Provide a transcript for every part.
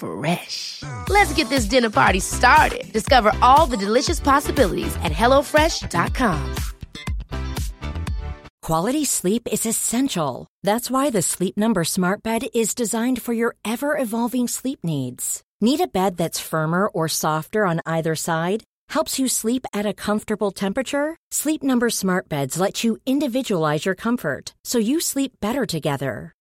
Fresh. Let's get this dinner party started. Discover all the delicious possibilities at hellofresh.com. Quality sleep is essential. That's why the Sleep Number Smart Bed is designed for your ever evolving sleep needs. Need a bed that's firmer or softer on either side? Helps you sleep at a comfortable temperature? Sleep Number Smart Beds let you individualize your comfort so you sleep better together.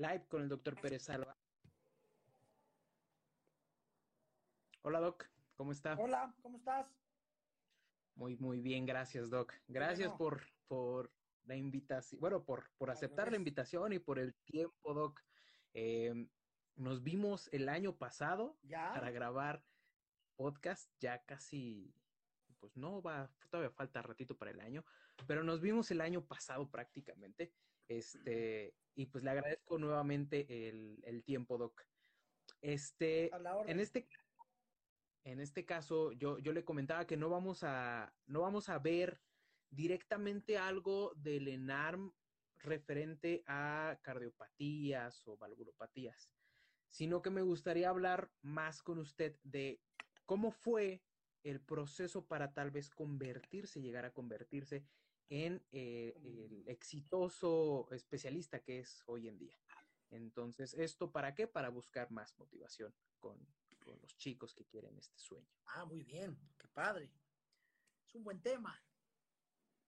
Live con el doctor Pérez Salva. Hola, Doc, ¿cómo está? Hola, ¿cómo estás? Muy, muy bien, gracias, Doc. Gracias Bueno. por, por la invitación, bueno, por, por aceptar la invitación y por el tiempo, Doc. Eh, nos vimos el año pasado Ya. para grabar podcast, ya casi, pues no va, todavía falta ratito para el año, pero nos vimos el año pasado prácticamente. Este, y pues le agradezco nuevamente el, el tiempo, Doc. Este, en este, en este caso, yo, yo le comentaba que no vamos a, no vamos a ver directamente algo del ENARM referente a cardiopatías o valvulopatías, sino que me gustaría hablar más con usted de cómo fue el proceso para tal vez convertirse, llegar a convertirse en eh, el exitoso especialista que es hoy en día. Entonces, ¿esto para qué? Para buscar más motivación con, con los chicos que quieren este sueño. Ah, muy bien, qué padre. Es un buen tema.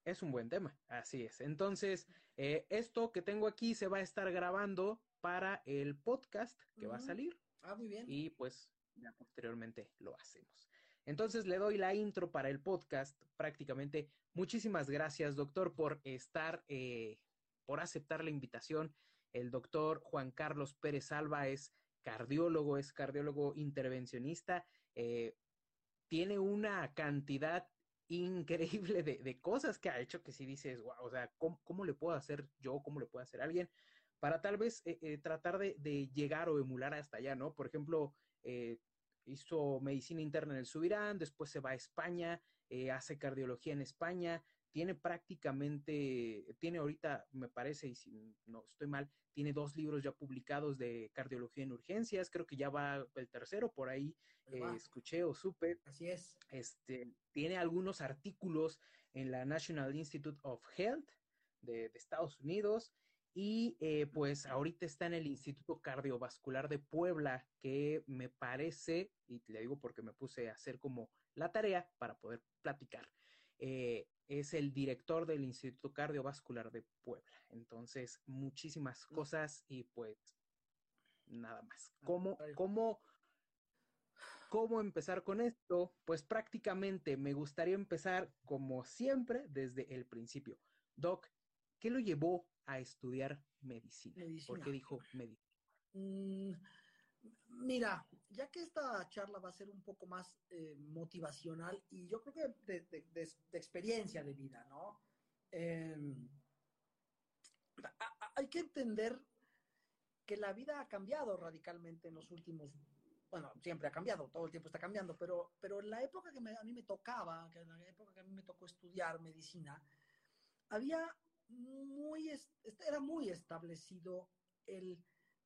Es un buen tema, así es. Entonces, eh, esto que tengo aquí se va a estar grabando para el podcast que va a salir Ah, muy bien. y pues ya posteriormente lo hacemos. Entonces le doy la intro para el podcast prácticamente. Muchísimas gracias, doctor, por estar, eh, por aceptar la invitación. El doctor Juan Carlos Pérez Alba es cardiólogo, es cardiólogo intervencionista. eh, tiene una cantidad increíble de, de cosas que ha hecho que si dices, wow, o sea, ¿cómo, cómo le puedo hacer yo? ¿Cómo le puedo hacer alguien? Para tal vez eh, tratar de, de llegar o emular hasta allá, ¿no? Por ejemplo, eh, hizo medicina interna en el Subirán, después se va a España, eh, hace cardiología en España, tiene prácticamente, tiene ahorita, me parece, y si no estoy mal, tiene dos libros ya publicados de cardiología en urgencias, creo que ya va el tercero, por ahí eh, escuché o supe, Así es. este, tiene algunos artículos en la National Institute of Health de, de Estados Unidos y eh, pues ahorita está en el Instituto Cardiovascular de Puebla, que me parece, y le digo porque me puse a hacer como la tarea para poder platicar, eh, es el director del Instituto Cardiovascular de Puebla. Entonces, muchísimas cosas y pues nada más. ¿Cómo, Padre. cómo, cómo empezar con esto? Pues prácticamente me gustaría empezar como siempre desde el principio. Doc, ¿qué lo llevó a estudiar medicina? ¿Por Medicina. qué dijo medicina? Mm, mira, ya que esta charla va a ser un poco más eh, motivacional y yo creo que de, de- de- de experiencia de vida, ¿no? Em, a- que entender que la vida ha cambiado radicalmente en los últimos, bueno, siempre ha cambiado, todo el tiempo está cambiando, pero, pero en la época que a mí me tocaba, que en la época que a mí me tocó estudiar medicina, había muy, era muy establecido el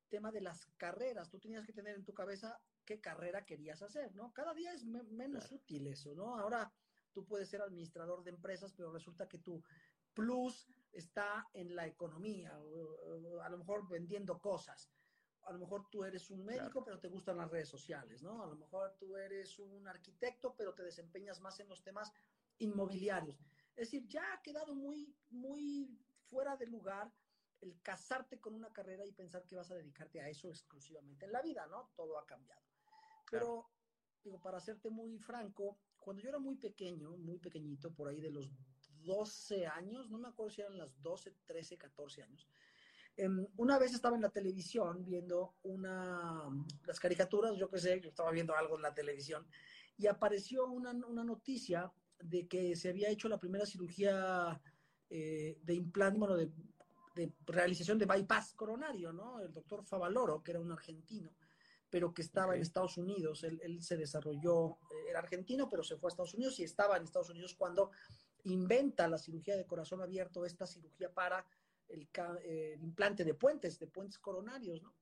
tema de las carreras. Tú tenías que tener en tu cabeza qué carrera querías hacer, ¿no? Cada día es menos útil eso, ¿no? Ahora tú puedes ser administrador de empresas, pero resulta que tu plus está en la economía, a lo mejor vendiendo cosas. A lo mejor tú eres un médico, pero te gustan las redes sociales, ¿no? A lo mejor tú eres un arquitecto, pero te desempeñas más en los temas inmobiliarios. Es decir, ya ha quedado muy, muy fuera de lugar el casarte con una carrera y pensar que vas a dedicarte a eso exclusivamente en la vida, ¿no? Todo ha cambiado. Pero, digo, para serte muy franco, cuando yo era muy pequeño, muy pequeñito, por ahí de los 12 años, no me acuerdo si eran las 12, 13, 14 años, em, una vez estaba en la televisión viendo una, las caricaturas, yo qué sé, yo estaba viendo algo en la televisión, y apareció una, una noticia de que se había hecho la primera cirugía eh, de implante, bueno, de, realización de bypass coronario, ¿no? El doctor Favaloro, que era un argentino, pero que estaba en Estados Unidos. Él, se desarrolló, eh, era argentino, pero se fue a Estados Unidos y estaba en Estados Unidos cuando inventa la cirugía de corazón abierto, esta cirugía para el, el implante de puentes, de puentes coronarios, ¿no?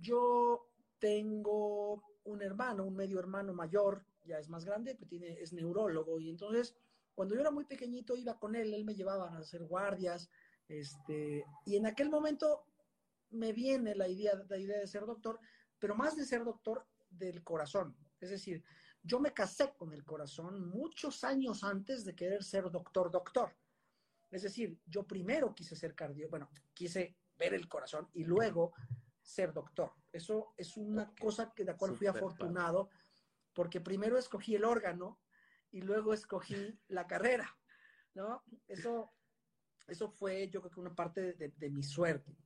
Yo tengo un hermano, un medio hermano mayor, ya es más grande, que tiene, es neurólogo, y entonces cuando yo era muy pequeñito iba con él, él me llevaba a hacer guardias, este, y en aquel momento me viene la idea, la idea de ser doctor, pero más de ser doctor del corazón. Es decir, yo me casé con el corazón muchos años antes de querer ser doctor, doctor. Es decir, yo primero quise ser cardio, bueno, quise ver el corazón y luego ser doctor. Eso es una cosa que de acuerdo fui afortunado, porque primero escogí el órgano y luego escogí la carrera, ¿no? Eso, eso fue yo creo que una parte de, mi suerte.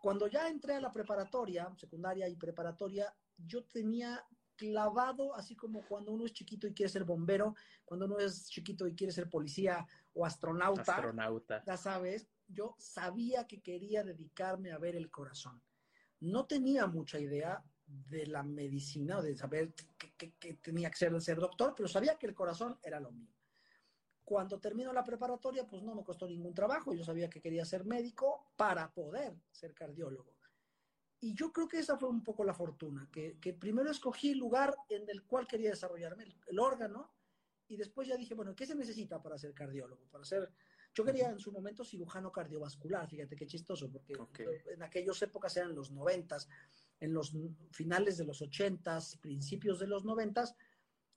Cuando ya entré a la preparatoria, secundaria y preparatoria, yo tenía clavado, así como cuando uno es chiquito y quiere ser bombero, cuando uno es chiquito y quiere ser policía o astronauta, astronauta. ya sabes, yo sabía que quería dedicarme a ver el corazón. No tenía mucha idea de la medicina o de saber que, tenía que ser, ser doctor, pero sabía que el corazón era lo mío. Cuando termino la preparatoria, pues no me costó ningún trabajo. Yo sabía que quería ser médico para poder ser cardiólogo. Y yo creo que esa fue un poco la fortuna, que, primero escogí el lugar en el cual quería desarrollarme, el, órgano, y después ya dije, bueno, ¿qué se necesita para ser cardiólogo? Para ser, yo quería en su momento cirujano cardiovascular, fíjate qué chistoso, porque en aquellas épocas eran los noventas, en los finales de los ochentas, principios de los noventas,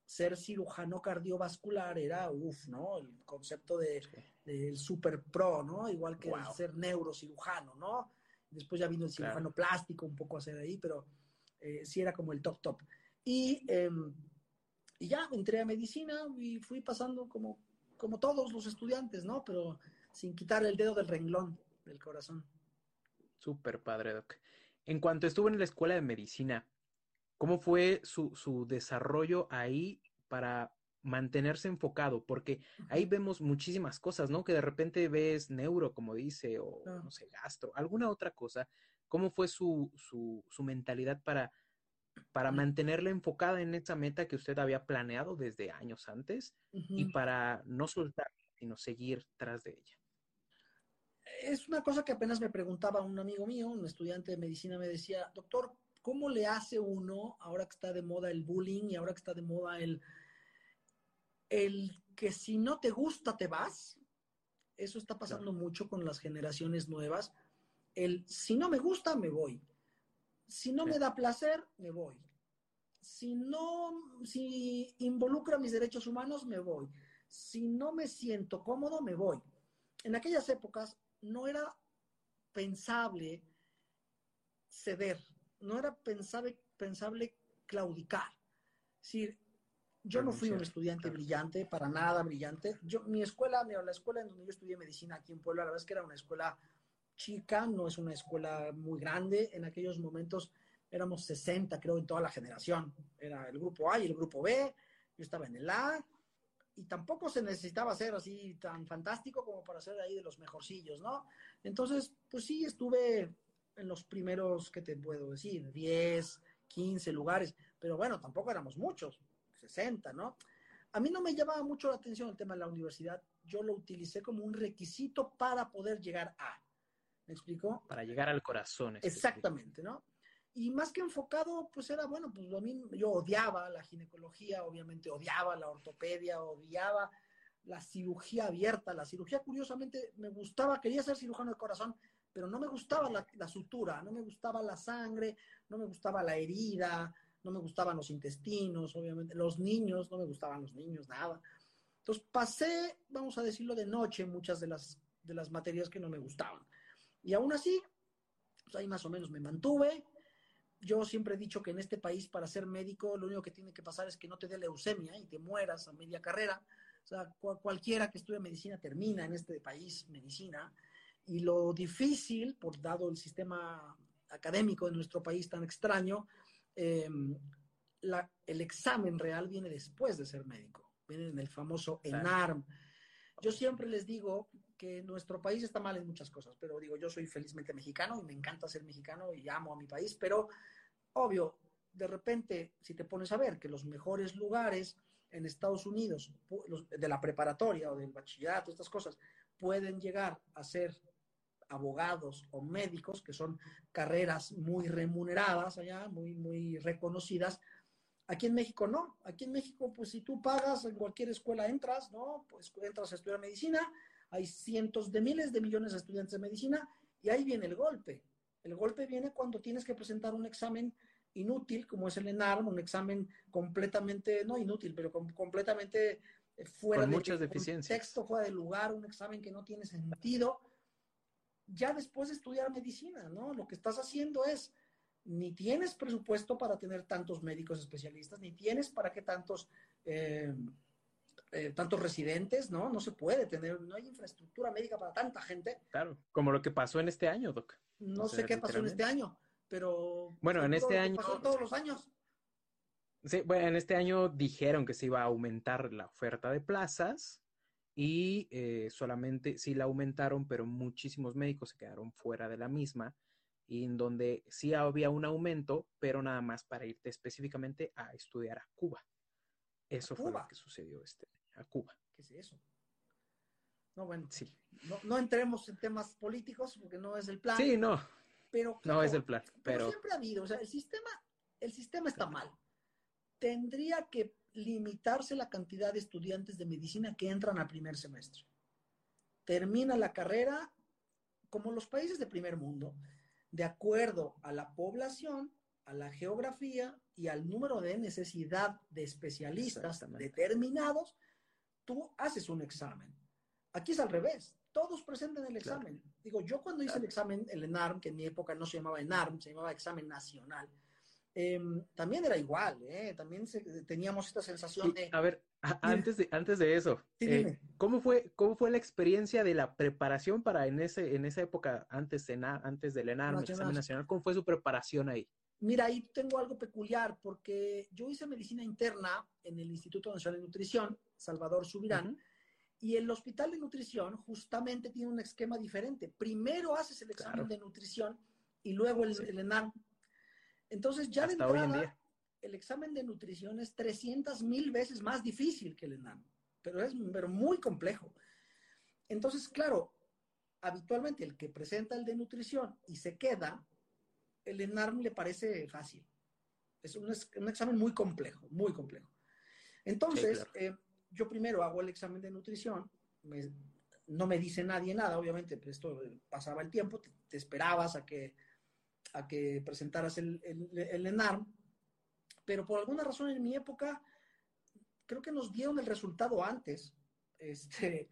ser cirujano cardiovascular era, uff, ¿no? El concepto de, del super pro, ¿no? Igual que ser neurocirujano, ¿no? Después ya vino el cirujano plástico un poco a hacer ahí, pero eh, sí era como el top top. Y, em, y ya entré a medicina y fui pasando como, como todos los estudiantes, ¿no? Pero sin quitar el dedo del renglón del corazón. Súper padre, Doc. En cuanto estuvo en la escuela de medicina, ¿cómo fue su, desarrollo ahí para mantenerse enfocado? Porque ahí vemos muchísimas cosas, ¿no? Que de repente ves neuro, como dice, o no sé, gastro, alguna otra cosa. ¿Cómo fue su, mentalidad para, para mantenerla enfocada en esa meta que usted había planeado desde años antes y para no soltar, sino seguir tras de ella? Es una cosa que apenas me preguntaba un amigo mío, un estudiante de medicina, me decía, doctor, ¿cómo le hace uno, ahora que está de moda el bullying y ahora que está de moda el, el que si no te gusta te vas? Eso está pasando mucho con las generaciones nuevas. El si no me gusta, me voy. Si no me da placer, me voy. Si no, si involucra mis derechos humanos, me voy. Si no me siento cómodo, me voy. En aquellas épocas no era pensable ceder, no era pensable, pensable claudicar. Es decir, yo no fui un estudiante brillante, para nada brillante. Yo, mi escuela, la escuela en donde yo estudié medicina aquí en Puebla, la verdad es que era una escuela chica, no es una escuela muy grande. En aquellos momentos éramos 60, creo, en toda la generación. Era el grupo A y el grupo B. Yo estaba en el A. y tampoco se necesitaba ser así tan fantástico como para ser ahí de los mejorcillos, ¿no? Entonces, pues sí, estuve en los primeros, ¿qué te puedo decir? 10, 15 lugares, pero bueno, tampoco éramos muchos, 60, ¿no? A mí no me llamaba mucho la atención el tema de la universidad, yo lo utilicé como un requisito para poder llegar a. ¿Me explico? Para llegar al corazón. Exactamente, ¿no? Y más que enfocado, pues era, bueno, pues lo mismo, yo odiaba la ginecología, obviamente odiaba la ortopedia, odiaba la cirugía abierta, la cirugía curiosamente me gustaba, quería ser cirujano de corazón, pero no me gustaba la, la, sutura, no me gustaba la sangre, no me gustaba la herida, no me gustaban los intestinos, obviamente, los niños, no me gustaban los niños, nada. Entonces pasé, vamos a decirlo, de noche muchas de las, de las materias que no me gustaban. Y aún así, pues ahí más o menos me mantuve, yo siempre he dicho que en este país para ser médico lo único que tiene que pasar es que no te dé leucemia y te mueras a media carrera. O sea, cualquiera que estudie medicina termina en este país medicina. Y lo difícil, por dado el sistema académico de nuestro país tan extraño, eh, la, el examen real viene después de ser médico, viene en el famoso ENARM. Yo siempre les digo que nuestro país está mal en muchas cosas, pero digo, yo soy felizmente mexicano y me encanta ser mexicano y amo a mi país, pero obvio, de repente, si te pones a ver que los mejores lugares en Estados Unidos, de la preparatoria o del bachillerato, estas cosas, pueden llegar a ser abogados o médicos, que son carreras muy remuneradas allá, muy, muy reconocidas. Aquí en México no. Aquí en México, pues si tú pagas, en cualquier escuela entras, ¿no? Pues entras a estudiar medicina, hay cientos de miles de millones de estudiantes de medicina y ahí viene el golpe. El golpe viene cuando tienes que presentar un examen inútil, como es el ENARM, un examen completamente, no inútil, pero completamente eh, fuera Con de muchas deficiencias. texto, fuera de lugar, un examen que no tiene sentido. Ya después de estudiar medicina, ¿no? Lo que estás haciendo es, ni tienes presupuesto para tener tantos médicos especialistas, ni tienes para que tantos, eh, eh, tantos residentes, ¿no? No se puede tener, no hay infraestructura médica para tanta gente. Claro, como lo que pasó en este año, Doc. No O sé qué pasó en este año, pero... Bueno, en este año- Pasó todos los años. Sí, bueno, en este año dijeron que se iba a aumentar la oferta de plazas y eh, solamente sí la aumentaron, pero muchísimos médicos se quedaron fuera de la misma y en donde sí había un aumento, pero nada más para irte específicamente a estudiar a Cuba. Eso fue Cuba? lo que sucedió este a Cuba. ¿Qué es eso? No, bueno, Sí. no, no entremos en temas políticos porque no es el plan. Sí, no, pero no es el plan, pero pero siempre ha habido, o sea, el sistema, el sistema está mal. Tendría que limitarse la cantidad de estudiantes de medicina que entran al primer semestre. Termina la carrera como los países de primer mundo, de acuerdo a la población, a la geografía y al número de necesidad de especialistas determinados, tú haces un examen. Aquí es al revés. Todos presentan el Claro. examen. Digo, yo cuando hice el examen, el ENARM, que en mi época no se llamaba ENARM, se llamaba examen nacional, em, también era igual, ¿eh? También se- teníamos esta sensación de... a ver, a- antes de, antes de eso, Sí, eh. ¿cómo fue, cómo fue la experiencia de la preparación para en ese, en esa época, antes, de, antes del ENARM, el examen nacional, cómo fue su preparación ahí? Mira, ahí tengo algo peculiar, porque yo hice medicina interna en el Instituto Nacional de Nutrición, Salvador Subirán. Y el Hospital de Nutrición justamente tiene un esquema diferente. Primero haces el examen Claro. de nutrición y luego el, Sí. el ENARM. Entonces, ya de Hasta hoy en entrada, día. el examen de nutrición es 300 mil veces más difícil que el ENARM, pero es pero muy complejo. Entonces, claro, habitualmente el que presenta el de nutrición y se queda, el ENARM le parece fácil. Es un, un examen muy complejo, muy complejo. Entonces, claro. eh, yo primero hago el examen de nutrición, no me dice nadie nada, obviamente, pues esto eh, pasaba el tiempo, te, te esperabas a que, a que presentaras el, el, el ENARM, pero por alguna razón en mi época, creo que nos dieron el resultado antes, este,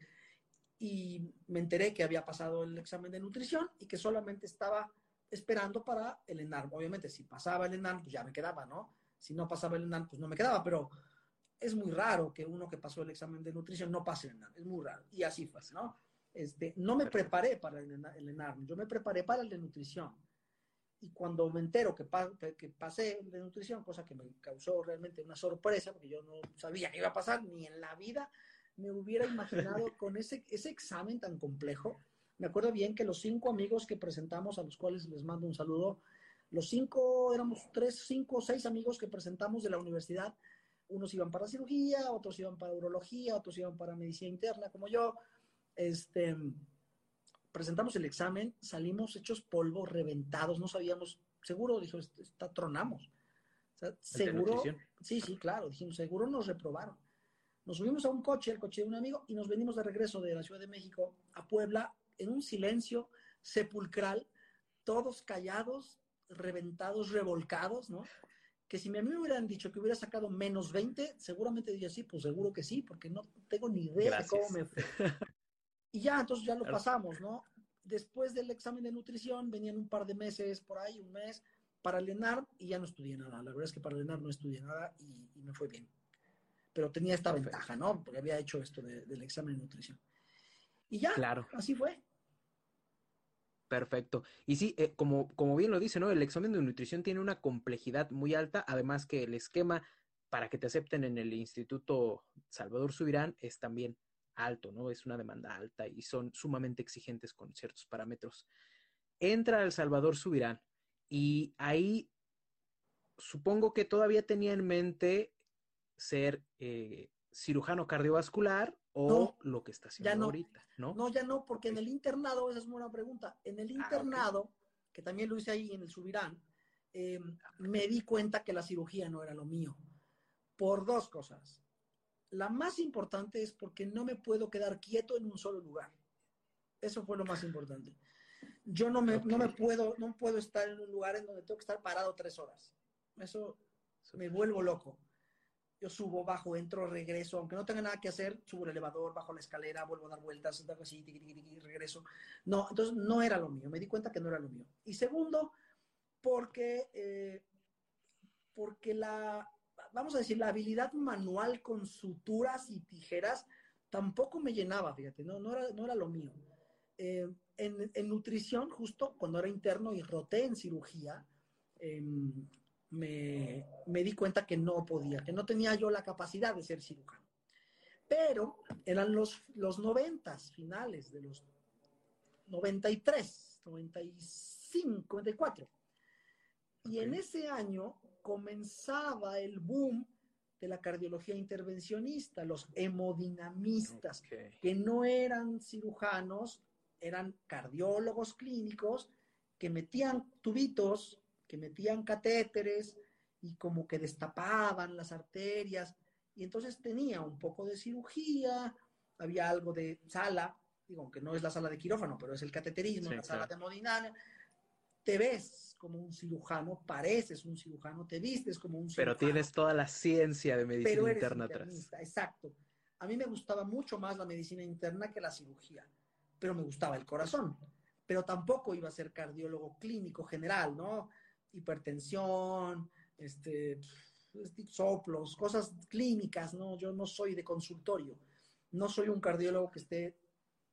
y me enteré que había pasado el examen de nutrición y que solamente estaba esperando para el ENARM. Obviamente, si pasaba el ENARM, pues ya me quedaba, ¿no? Si no pasaba el ENARM, pues no me quedaba, pero es muy raro que uno que pasó el examen de nutrición no pase el ENARM, es muy raro. Y así fue, ¿no? Este, no me preparé para el, el ENARM, yo me preparé para el de nutrición. Y cuando me entero que, pa- que pasé el de nutrición, cosa que me causó realmente una sorpresa, porque yo no sabía que iba a pasar ni en la vida, me hubiera imaginado con ese, ese examen tan complejo. Me acuerdo bien que los cinco amigos que presentamos, a los cuales les mando un saludo, los cinco, éramos tres, cinco o seis amigos que presentamos de la universidad. Unos iban para cirugía, otros iban para urología, otros iban para medicina interna, como yo. Este, presentamos el examen, salimos hechos polvo, reventados, no sabíamos, seguro, dijo, está, tronamos. seguro, sí, sí, claro, dijimos, seguro nos reprobaron. Nos subimos a un coche, el coche de un amigo, y nos venimos de regreso de la Ciudad de México a Puebla en un silencio sepulcral, todos callados, reventados, revolcados, ¿no? Que si a mí me hubieran dicho que hubiera sacado menos 20, seguramente diría sí, pues seguro que sí, porque no tengo ni idea de cómo me fue. Y ya, entonces ya lo pasamos, ¿no? Después del examen de nutrición venían un par de meses por ahí, un mes, para el ENAR y ya no estudié nada. La verdad es que para el ENAR no estudié nada y, me fue bien. Pero tenía esta ventaja, ¿no? Porque había hecho esto del examen de nutrición. Y ya, claro. así fue. Perfecto. Y sí, eh, como, como bien lo dice, ¿no? El examen de nutrición tiene una complejidad muy alta, además que el esquema para que te acepten en el Instituto Salvador Subirán es también alto, ¿no? Es una demanda alta y son sumamente exigentes con ciertos parámetros. Entra El Salvador Subirán y ahí supongo que todavía tenía en mente ser eh, cirujano cardiovascular o lo que está haciendo ahorita, ¿no? No, ya no, porque en el internado, esa es una buena pregunta, en el ah, internado, que también lo hice ahí en el Subirán, eh, me di cuenta que la cirugía no era lo mío, por dos cosas. La más importante es porque no me puedo quedar quieto en un solo lugar. Eso fue lo más importante. Yo no me, no me puedo, no puedo estar en un lugar en donde tengo que estar parado tres horas. Eso me vuelvo loco. Yo subo, bajo, entro, regreso, aunque no tenga nada que hacer, subo el elevador, bajo la escalera, vuelvo a dar vueltas, así, regreso. No, entonces no era lo mío. Me di cuenta que no era lo mío. Y segundo, porque, eh, porque la, vamos a decir, la habilidad manual con suturas y tijeras tampoco me llenaba, fíjate, no, no, era, no era lo mío. Eh, en, nutrición, justo cuando era interno y roté en cirugía, em, me, me, di cuenta que no podía, que no tenía yo la capacidad de ser cirujano. Pero eran los, los 90 finales de los 93, 95, 94. Y en ese año comenzaba el boom de la cardiología intervencionista, los hemodinamistas, que no eran cirujanos, eran cardiólogos clínicos que metían tubitos, que metían catéteres y como que destapaban las arterias. Y entonces tenía un poco de cirugía, había algo de sala, digo, aunque no es la sala de quirófano, pero es el cateterismo, la sala de hemodinamia. Te ves como un cirujano, pareces un cirujano, te vistes como un cirujano. Pero tienes toda la ciencia de medicina interna atrás. Exacto. A mí me gustaba mucho más la medicina interna que la cirugía, pero me gustaba el corazón. Pero tampoco iba a ser cardiólogo clínico general, ¿no? Hipertensión, este, soplos, cosas clínicas, ¿no? Yo no soy de consultorio. No soy un cardiólogo que esté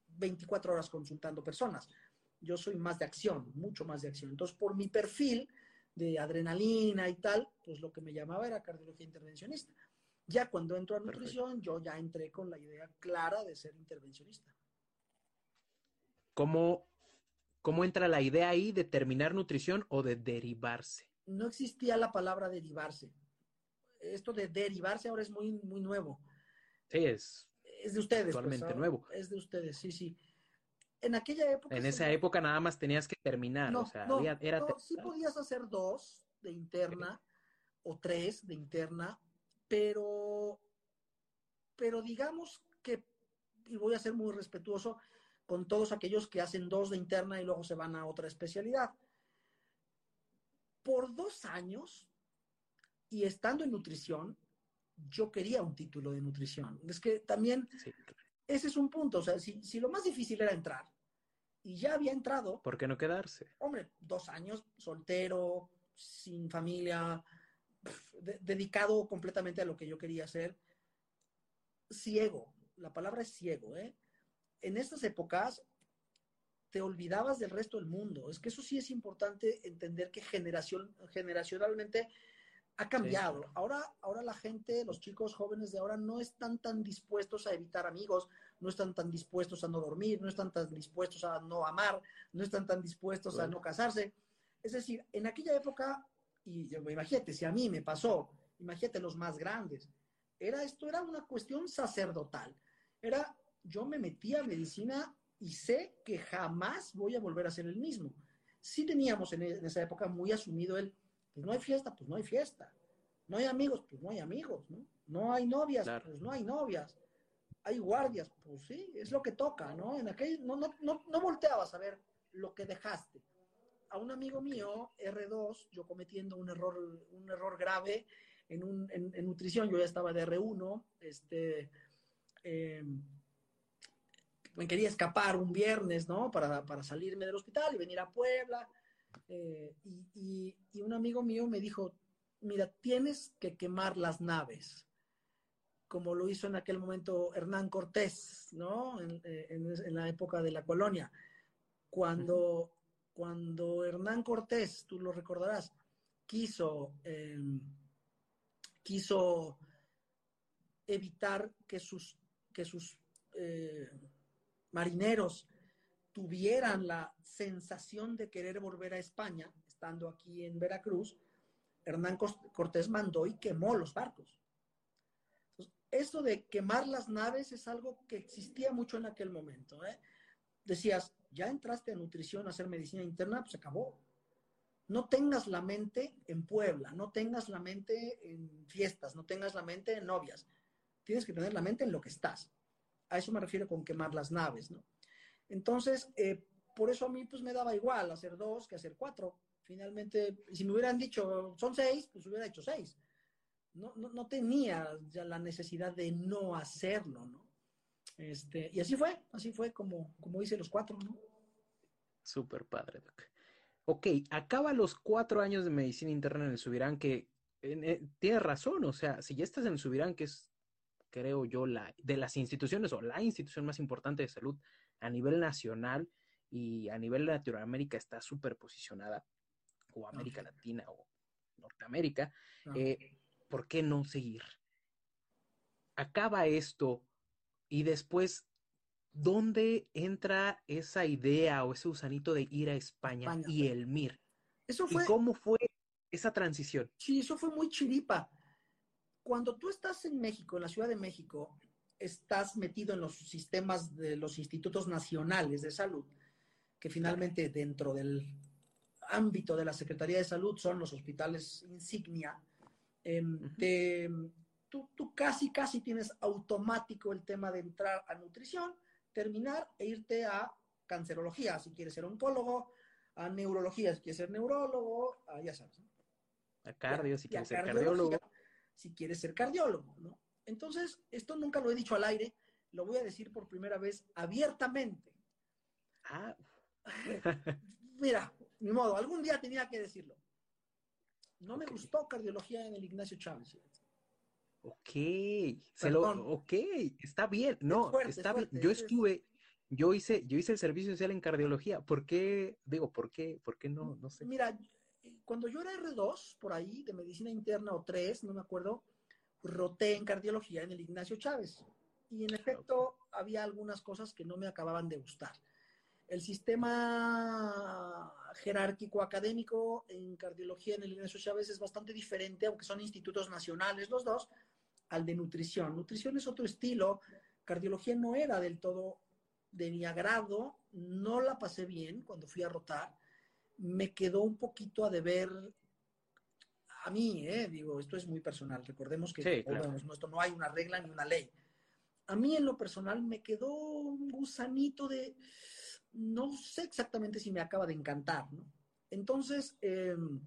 24 horas consultando personas yo soy más de acción, mucho más de acción. Entonces, por mi perfil de adrenalina y tal, pues lo que me llamaba era cardiología intervencionista. Ya cuando entro a nutrición, yo ya entré con la idea clara de ser intervencionista. ¿Cómo, ¿Cómo entra la idea ahí de terminar nutrición o de derivarse? No existía la palabra derivarse. Esto de derivarse ahora es muy, muy nuevo. Sí, es. Es de ustedes. Totalmente pues, nuevo. Es de ustedes, sí, sí en aquella época. En esa época nada más tenías que terminar. No, o sea, no, era no, sí podías hacer dos de interna o tres de interna, pero, pero digamos que, y voy a ser muy respetuoso con todos aquellos que hacen dos de interna y luego se van a otra especialidad. Por dos años y estando en nutrición, yo quería un título de nutrición. Es que también ese es un punto. O sea, si, si, lo más difícil era entrar y ya había entrado. ¿Por qué no quedarse? Hombre, dos años, soltero, sin familia, dedicado completamente a lo que yo quería hacer. Ciego, la palabra es ciego, ¿eh? En estas épocas te olvidabas del resto del mundo. Es que eso sí es importante entender que generación, generacionalmente ha cambiado. Ahora, ahora la gente, los chicos jóvenes de ahora no están tan dispuestos a evitar amigos, no están tan dispuestos a no dormir, no están tan dispuestos a no amar, no están tan dispuestos a no casarse. Es decir, en aquella época, y imagínate, si a mí me pasó, imagínate los más grandes, era esto era una cuestión sacerdotal. Era, yo me metí a medicina y sé que jamás voy a volver a ser el mismo. Sí teníamos en, en esa época muy asumido el, pues no hay fiesta, pues no hay fiesta. No hay amigos, pues no hay amigos, ¿no? No hay novias, pues no hay novias. Hay guardias, pues sí, es lo que toca, ¿no? En aquel, no, no, no, no volteabas a ver lo que dejaste. A un amigo mío, R2, yo cometiendo un error, un error grave en, un, en, nutrición, yo ya estaba de R1, este, eh, me quería escapar un viernes, ¿no? Para, para salirme del hospital y venir a Puebla eh, y, un amigo mío me dijo, mira, tienes que quemar las naves, como lo hizo en aquel momento Hernán Cortés, ¿no? En, eh, la época de la colonia. Cuando, cuando Hernán Cortés, tú lo recordarás, quiso, em, quiso evitar que sus, que sus eh, marineros tuvieran la sensación de querer volver a España, estando aquí en Veracruz, Hernán Cortés mandó y quemó los barcos. Esto de quemar las naves es algo que existía mucho en aquel momento. ¿eh? Decías, ya entraste a nutrición, a hacer medicina interna, pues acabó. No tengas la mente en Puebla, no tengas la mente en fiestas, no tengas la mente en novias. Tienes que tener la mente en lo que estás. A eso me refiero con quemar las naves, ¿no? Entonces, eh, por eso a mí pues me daba igual hacer dos que hacer cuatro. Finalmente, si me hubieran dicho son seis, pues hubiera hecho seis. No, no, tenía ya la necesidad de no hacerlo, ¿no? Este, y así fue, así fue como, como hice los cuatro, ¿no? Súper padre, Doc. Ok, acaba los cuatro años de medicina interna en el Subirán, que eh, tiene razón, o sea, si ya estás en el Subirán, que es, creo yo, la de las instituciones o la institución más importante de salud a nivel nacional y a nivel de Latinoamérica está súper posicionada, o América Latina o Norteamérica, eh, ¿por qué no seguir? Acaba esto y después, ¿dónde entra esa idea o ese usanito de ir a España, y el MIR? Eso fue... ¿Y cómo fue esa transición? Sí, eso fue muy chiripa. Cuando tú estás en México, en la Ciudad de México, estás metido en los sistemas de los institutos nacionales de salud, que finalmente dentro del ámbito de la Secretaría de Salud son los hospitales insignia, em, tú, tú, casi, casi tienes automático el tema de entrar a nutrición, terminar e irte a cancerología, si quieres ser oncólogo, a neurología, si quieres ser neurólogo, ya sabes. A cardio, si quieres ser cardiólogo. Si quieres ser cardiólogo, ¿no? Entonces, esto nunca lo he dicho al aire, lo voy a decir por primera vez abiertamente. Ah. Mira, ni modo, algún día tenía que decirlo. No me gustó cardiología en el Ignacio Chávez. Ok, se lo, ok, está bien, no, está bien. Yo estuve, yo hice, yo hice el servicio social en cardiología. ¿Por qué? Digo, ¿por qué? ¿Por qué no? No sé. Mira, cuando yo era R2, por ahí, de medicina interna o 3, no me acuerdo, roté en cardiología en el Ignacio Chávez. Y en efecto, había algunas cosas que no me acababan de gustar. El sistema jerárquico académico en cardiología en el Ignacio Chávez es bastante diferente, aunque son institutos nacionales los dos, al de nutrición. Nutrición es otro estilo. Cardiología no era del todo de mi agrado. No la pasé bien cuando fui a rotar. Me quedó un poquito a deber a mí, eh, digo, esto es muy personal, recordemos que no hay una regla ni una ley. A mí en lo personal me quedó un gusanito de, no sé exactamente si me acaba de encantar, ¿no? Entonces, em,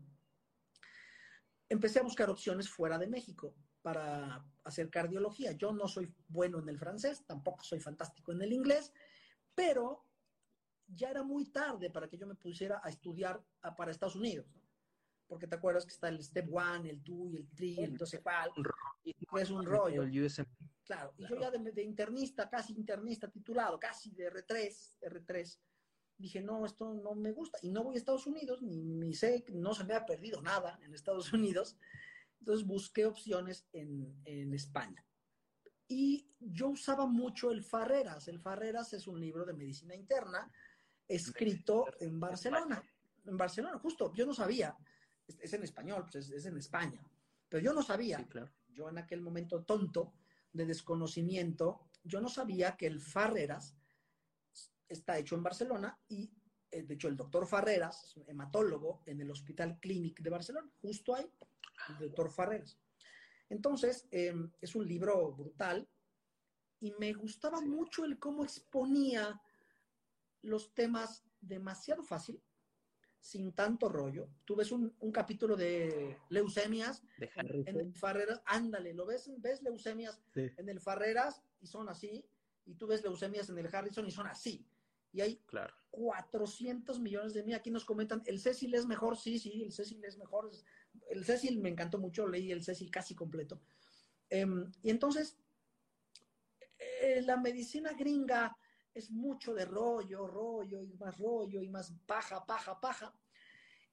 empecé a buscar opciones fuera de México para hacer cardiología. Yo no soy bueno en el francés, tampoco soy fantástico en el inglés, pero ya era muy tarde para que yo me pusiera a estudiar para Estados Unidos. ¿no? porque te acuerdas que está el Step One, el 2 y el 3, el cuál, y es un rollo. Claro, y yo ya de, internista, casi internista titulado, casi de R3, R3, dije, no, esto no me gusta, y no voy a Estados Unidos, ni, ni sé, no se me ha perdido nada en Estados Unidos. Entonces busqué opciones en, en España. Y yo usaba mucho el Farreras. El Farreras es un libro de medicina interna escrito en Barcelona. En Barcelona, justo, yo no sabía. Es, en español, pues es, en España. Pero yo no sabía. Yo en aquel momento tonto de desconocimiento, yo no sabía que el Farreras está hecho en Barcelona y eh, de hecho el doctor Farreras es un hematólogo en el Hospital Clínic de Barcelona, justo ahí, el doctor Farreras. Entonces, em, es un libro brutal y me gustaba mucho el cómo exponía los temas demasiado fácil, sin tanto rollo. Tú ves un, capítulo de leucemias en el Farreras, ándale, lo ves, ves leucemias en el Farreras y son así, y tú ves leucemias en el Harrison y son así. Y hay claro. 400 millones de mí. Aquí nos comentan, ¿el Cecil es mejor? Sí, sí, el Cecil es mejor. El Cecil me encantó mucho, leí el Cecil casi completo. Em, y entonces, eh, la medicina gringa es mucho de rollo, rollo y más rollo y más paja, paja, paja.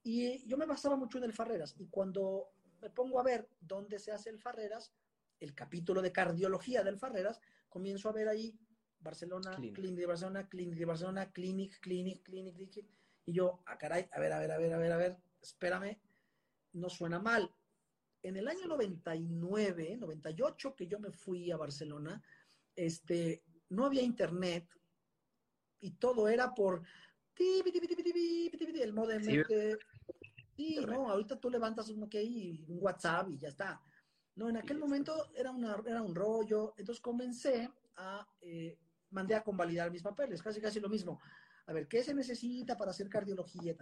Y yo me basaba mucho en el Farreras. Y cuando me pongo a ver dónde se hace el Farreras, el capítulo de cardiología del Farreras, comienzo a ver ahí Barcelona, Clinic, de Barcelona, Clinic de Barcelona, Clinic, Clinic, Clinic, Clinic. Y yo, ah, caray, a ver, a ver, a ver, a ver, a ver, espérame, no suena mal. En el año 99, 98 que yo me fui a Barcelona, este, no había internet, y todo era por el modem. Sí, no, ahorita tú levantas un OK y un WhatsApp y ya está. No, en aquel momento era, una, era un rollo. Entonces comencé a, eh, mandé a convalidar mis papeles, casi casi lo mismo. A ver, ¿qué se necesita para hacer cardiología?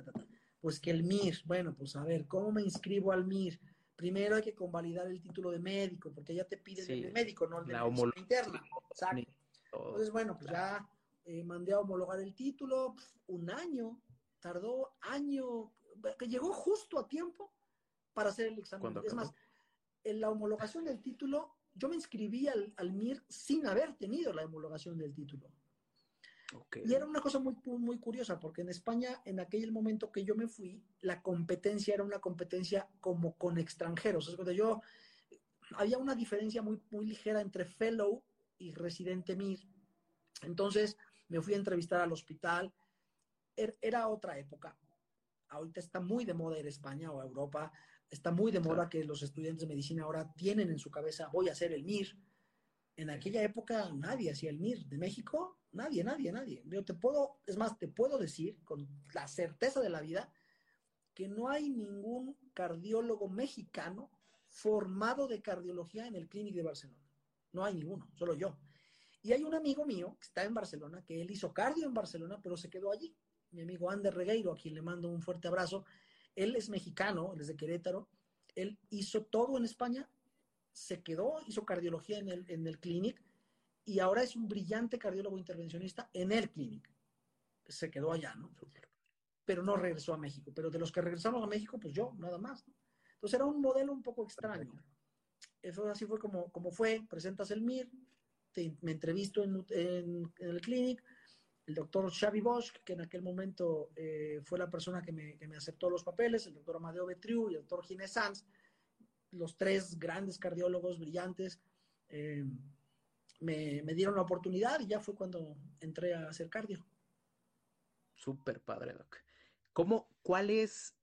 Pues que el MIR, bueno, pues a ver, ¿cómo me inscribo al MIR? Primero hay que convalidar el título de médico, porque ya te piden el de médico, no el de la interna. Exacto. Entonces, bueno, pues ya eh, mandé a homologar el título, un año, tardó año, que llegó justo a tiempo para hacer el examen. Es más, en la homologación del título, yo me inscribí al, MIR sin haber tenido la homologación del título. Y era una cosa muy, muy curiosa, porque en España, en aquel momento que yo me fui, la competencia era una competencia como con extranjeros. Es cuando yo, había una diferencia muy, muy ligera entre fellow y residente MIR. Entonces, me fui a entrevistar al hospital. Er, era otra época. Ahorita está muy de moda en España o Europa. Está muy de moda que los estudiantes de medicina ahora tienen en su cabeza, voy a hacer el MIR. En aquella época nadie hacía el MIR. De México, nadie, nadie, nadie. Yo te puedo, es más, te puedo decir con la certeza de la vida que no hay ningún cardiólogo mexicano formado de cardiología en el Clínic de Barcelona. No hay ninguno, solo yo. Y hay un amigo mío que está en Barcelona, que él hizo cardio en Barcelona, pero se quedó allí. Mi amigo Ander Regueiro, a quien le mando un fuerte abrazo. Él es mexicano, él es de Querétaro. Él hizo todo en España, se quedó, hizo cardiología en el, en el clinic y ahora es un brillante cardiólogo intervencionista en el clinic. Se quedó allá, ¿no? Pero no regresó a México. Pero de los que regresaron a México, pues yo, nada más. Entonces era un modelo un poco extraño. Eso así fue como, como fue, presentas el MIR, me entrevisto en, el clinic, el doctor Xavi Bosch, que en aquel momento eh, fue la persona que me, aceptó los papeles, el doctor Amadeo Betriu y el doctor Ginés Sanz, los tres grandes cardiólogos brillantes, eh, me, dieron la oportunidad y ya fue cuando entré a hacer cardio. Súper padre, Doc. ¿Cómo, cuál es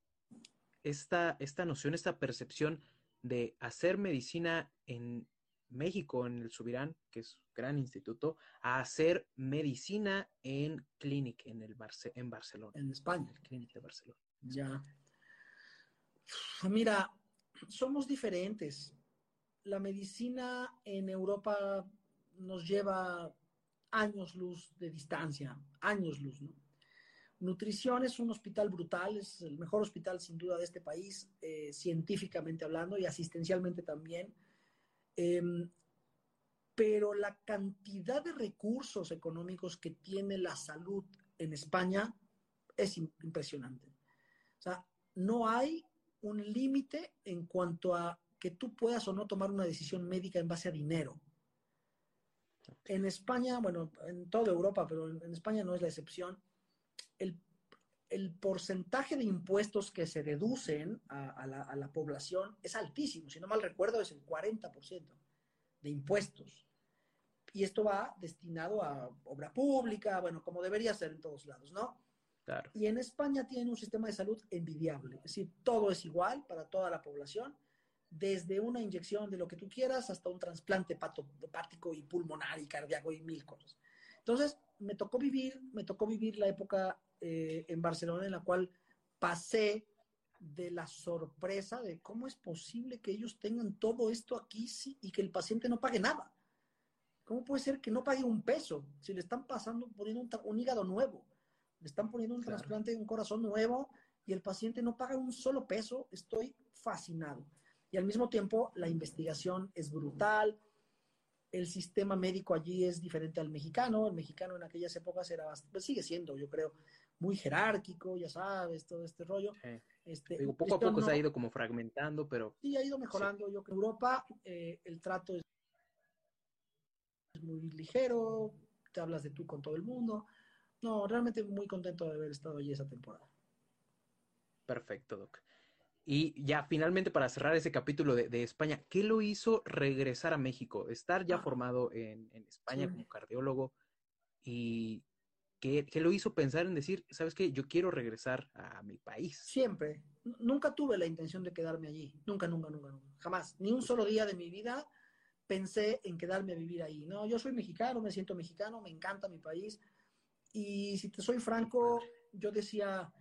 esta, esta noción, esta percepción de hacer medicina en México, en el Subirán, que es un gran instituto, a hacer medicina en Clinic, en, el en Barcelona. En España. El Clinic de Barcelona. Ya. Mira, somos diferentes. La medicina en Europa nos lleva años luz de distancia, años luz, ¿no? Nutrición es un hospital brutal, es el mejor hospital sin duda de este país, eh, científicamente hablando y asistencialmente también. Em, pero la cantidad de recursos económicos que tiene la salud en España es impresionante. O sea, no hay un límite en cuanto a que tú puedas o no tomar una decisión médica en base a dinero. En España, bueno, en toda Europa, pero en, España no es la excepción, el, el porcentaje de impuestos que se deducen a, la, a, la, población es altísimo. Si no mal recuerdo, es el 40% de impuestos. Y esto va destinado a obra pública, bueno, como debería ser en todos lados, ¿no? Claro. Y en España tienen un sistema de salud envidiable. Es decir, todo es igual para toda la población, desde una inyección de lo que tú quieras hasta un trasplante hepático y pulmonar y cardíaco y mil cosas. Entonces, me tocó vivir, me tocó vivir la época eh, en Barcelona en la cual pasé de la sorpresa de cómo es posible que ellos tengan todo esto aquí sí, y que el paciente no pague nada. ¿Cómo puede ser que no pague un peso si le están pasando, poniendo un, un hígado nuevo? Le están poniendo un claro. trasplante de un corazón nuevo y el paciente no paga un solo peso. Estoy fascinado. Y al mismo tiempo, la investigación es brutal. El sistema médico allí es diferente al mexicano. El mexicano en aquellas épocas era bastante, sigue siendo, yo creo, muy jerárquico, ya sabes, todo este rollo. Sí. Este, Digo, poco a poco no, se ha ido como fragmentando, pero... Sí, ha ido mejorando. Sí. Yo creo que Europa eh, el trato es muy ligero, te hablas de tú con todo el mundo. No, realmente muy contento de haber estado allí esa temporada. Perfecto, Doc. Y ya finalmente para cerrar ese capítulo de, de España, ¿qué lo hizo regresar a México? Estar ya ah. formado en, en España sí. como cardiólogo y ¿qué, ¿qué, lo hizo pensar en decir, sabes qué, yo quiero regresar a mi país? Siempre. Nunca tuve la intención de quedarme allí. Nunca, nunca, nunca, nunca. Jamás. Ni un solo día de mi vida pensé en quedarme a vivir ahí. No, yo soy mexicano, me siento mexicano, me encanta mi país. Y si te soy franco, yo decía,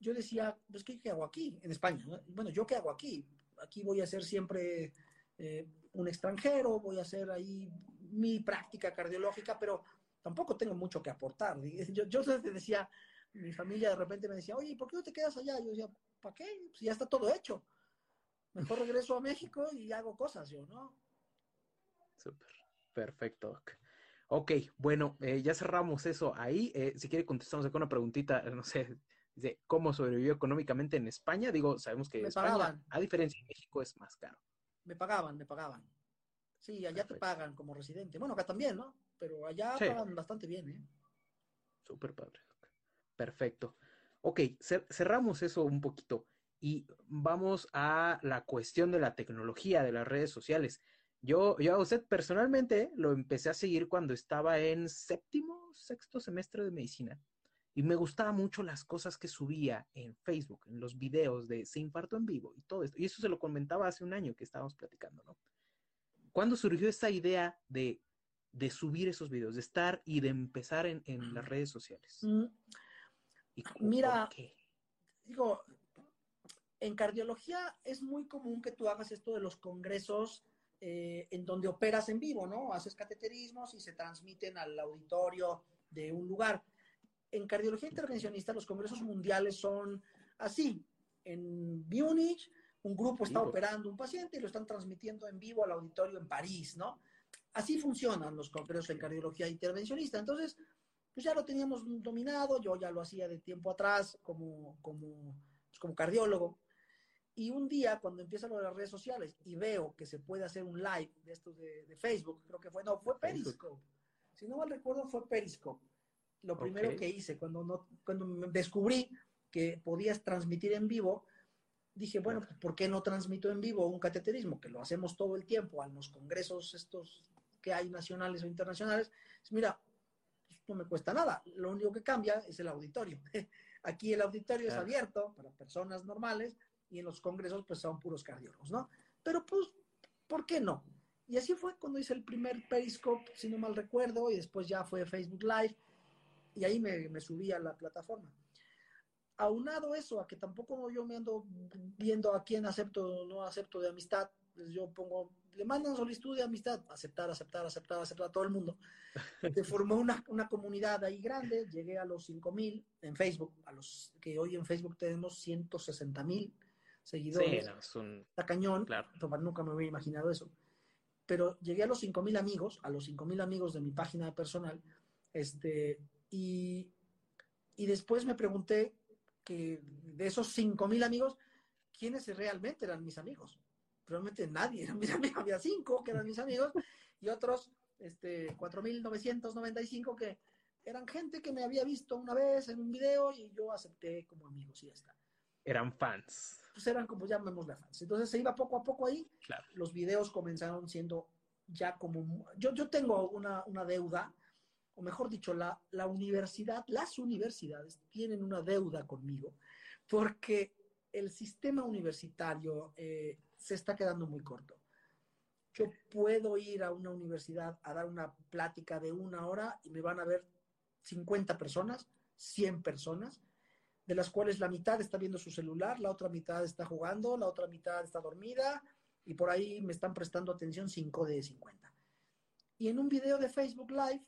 yo decía, pues, ¿qué, qué hago aquí en España? Bueno, ¿yo qué hago aquí? Aquí voy a ser siempre eh, un extranjero, voy a hacer ahí mi práctica cardiológica, pero tampoco tengo mucho que aportar. Yo, yo decía, mi familia de repente me decía, oye, ¿por qué no te quedas allá? Yo decía, ¿para qué? Pues ya está todo hecho. Mejor regreso a México y hago cosas yo, ¿no? Súper, perfecto. Ok, bueno, eh, ya cerramos eso ahí. Eh, si quiere contestamos acá una preguntita, no sé, de cómo sobrevivió económicamente en España. Digo, sabemos que me España, pagaban. a diferencia de México, es más caro. Me pagaban, me pagaban. Sí, allá Perfecto. te pagan como residente. Bueno, acá también, ¿no? Pero allá sí. pagan bastante bien, ¿eh? Súper padre. Perfecto. Ok, cerramos eso un poquito y vamos a la cuestión de la tecnología, de las redes sociales. Yo, yo a usted personalmente lo empecé a seguir cuando estaba en séptimo, sexto semestre de medicina. Y me gustaba mucho las cosas que subía en Facebook, en los videos de se infartó en vivo y todo esto. Y eso se lo comentaba hace un año que estábamos platicando, ¿no? ¿Cuándo surgió esta idea de, de subir esos videos, de estar y de empezar en, en las redes sociales? Mm. ¿Y Mira, digo, en cardiología es muy común que tú hagas esto de los congresos eh, en donde operas en vivo, ¿no? Haces cateterismos y se transmiten al auditorio de un lugar. En cardiología intervencionista, los congresos mundiales son así. En Múnich, un grupo está operando un paciente y lo están transmitiendo en vivo al auditorio en París, ¿no? Así funcionan los congresos en cardiología intervencionista. Entonces, pues ya lo teníamos dominado, yo ya lo hacía de tiempo atrás como, como, pues como cardiólogo. Y un día, cuando empieza lo de las redes sociales y veo que se puede hacer un live de estos de, de Facebook, creo que fue, no, fue Periscope. Si no mal recuerdo, fue Periscope. Lo primero okay. que hice, cuando, no, cuando descubrí que podías transmitir en vivo, dije, bueno, pues, ¿por qué no transmito en vivo un cateterismo? Que lo hacemos todo el tiempo en los congresos estos que hay nacionales o internacionales. Mira, pues, no me cuesta nada. Lo único que cambia es el auditorio. Aquí el auditorio claro. es abierto para personas normales, y en los congresos pues son puros cardiólogos, ¿no? Pero pues, ¿por qué no? Y así fue cuando hice el primer Periscope, si no mal recuerdo, y después ya fue Facebook Live, y ahí me, me subí a la plataforma. Aunado eso, a que tampoco yo me ando viendo a quién acepto o no acepto de amistad, pues yo pongo, le mandan solicitud de amistad, aceptar, aceptar, aceptar, aceptar a todo el mundo. Se formó una, una comunidad ahí grande, llegué a los 5 mil en Facebook, a los que hoy en Facebook tenemos 160 mil seguidores. Sí, no, es un... Está cañón. Claro. Nunca me hubiera imaginado eso. Pero llegué a los 5.000 amigos, a los 5.000 amigos de mi página personal, este, y, y después me pregunté que de esos 5.000 amigos, ¿quiénes realmente eran mis amigos? Realmente nadie eran mis amigos. Había cinco que eran mis amigos y otros este, 4.995 que eran gente que me había visto una vez en un video y yo acepté como amigos y ya está. Eran fans. Pues eran como llamémosle fans. Entonces se iba poco a poco ahí. Claro. Los videos comenzaron siendo ya como... Yo, yo tengo una, una deuda, o mejor dicho, la, la universidad, las universidades tienen una deuda conmigo porque el sistema universitario eh, se está quedando muy corto. Yo puedo ir a una universidad a dar una plática de una hora y me van a ver 50 personas, 100 personas, de las cuales la mitad está viendo su celular, la otra mitad está jugando, la otra mitad está dormida y por ahí me están prestando atención 5 de 50. Y en un video de Facebook Live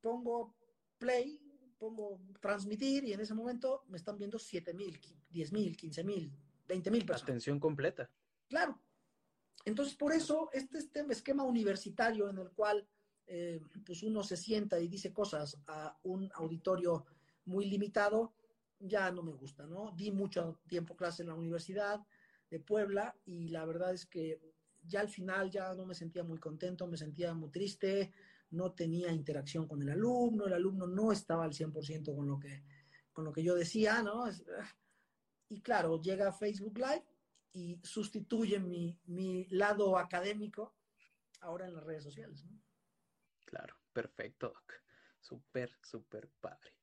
pongo play, pongo transmitir y en ese momento me están viendo 7 mil, 10 mil, 15 mil, 20 mil personas. Atención completa. Claro. Entonces, por eso, este, este esquema universitario en el cual eh, pues uno se sienta y dice cosas a un auditorio muy limitado, ya no me gusta, ¿no? Di mucho tiempo clase en la Universidad de Puebla y la verdad es que ya al final ya no me sentía muy contento, me sentía muy triste, no tenía interacción con el alumno, el alumno no estaba al 100% con lo que con lo que yo decía, ¿no? Y claro, llega Facebook Live y sustituye mi, mi lado académico ahora en las redes sociales. Claro, perfecto, Doc. Súper, súper padre.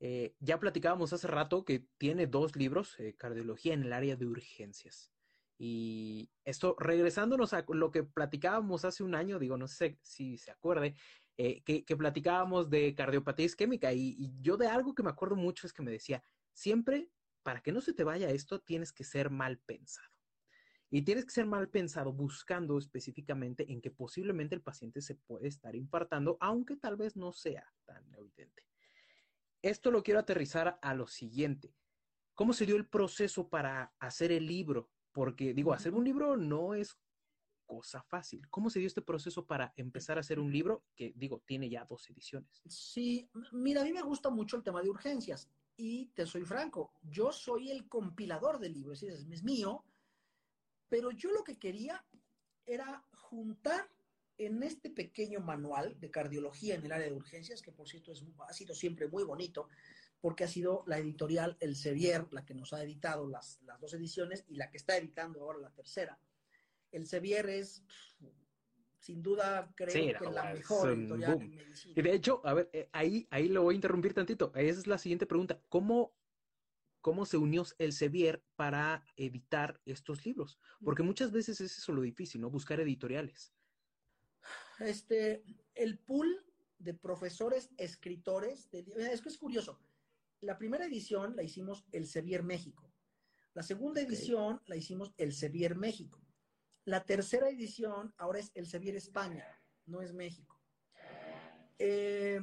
Eh, ya platicábamos hace rato que tiene dos libros, eh, Cardiología en el área de urgencias. Y esto, regresándonos a lo que platicábamos hace un año, digo, no sé si se acuerde, eh, que, que, platicábamos de cardiopatía isquémica y, y, yo de algo que me acuerdo mucho es que me decía, siempre, para que no se te vaya esto, tienes que ser mal pensado. Y tienes que ser mal pensado buscando específicamente en que posiblemente el paciente se puede estar infartando, aunque tal vez no sea tan evidente. Esto lo quiero aterrizar a lo siguiente. ¿Cómo se dio el proceso para hacer el libro? Porque digo, hacer un libro no es cosa fácil. ¿Cómo se dio este proceso para empezar a hacer un libro que, digo, tiene ya dos ediciones? Sí, mira, a mí me gusta mucho el tema de urgencias y te soy franco, yo soy el compilador del libro, es, decir, es mío, pero yo lo que quería era juntar en este pequeño manual de cardiología en el área de urgencias, que por cierto es, ha sido siempre muy bonito, porque ha sido la editorial El Sevier la que nos ha editado las, las dos ediciones y la que está editando ahora la tercera. El Sevier es, sin duda, creo Sí, que la mejor editorial boom. en medicina. Y de hecho, a ver, eh, ahí, ahí lo voy a interrumpir tantito. Esa es la siguiente pregunta. ¿Cómo, cómo se unió el Sevier para editar estos libros? Porque muchas veces es eso lo difícil, ¿no? Buscar editoriales. este, el pool de profesores escritores, de, es que es curioso. La primera edición la hicimos el Sevier México. La segunda edición la hicimos el Sevier México. La tercera edición ahora es el Sevier España, no es México. Eh,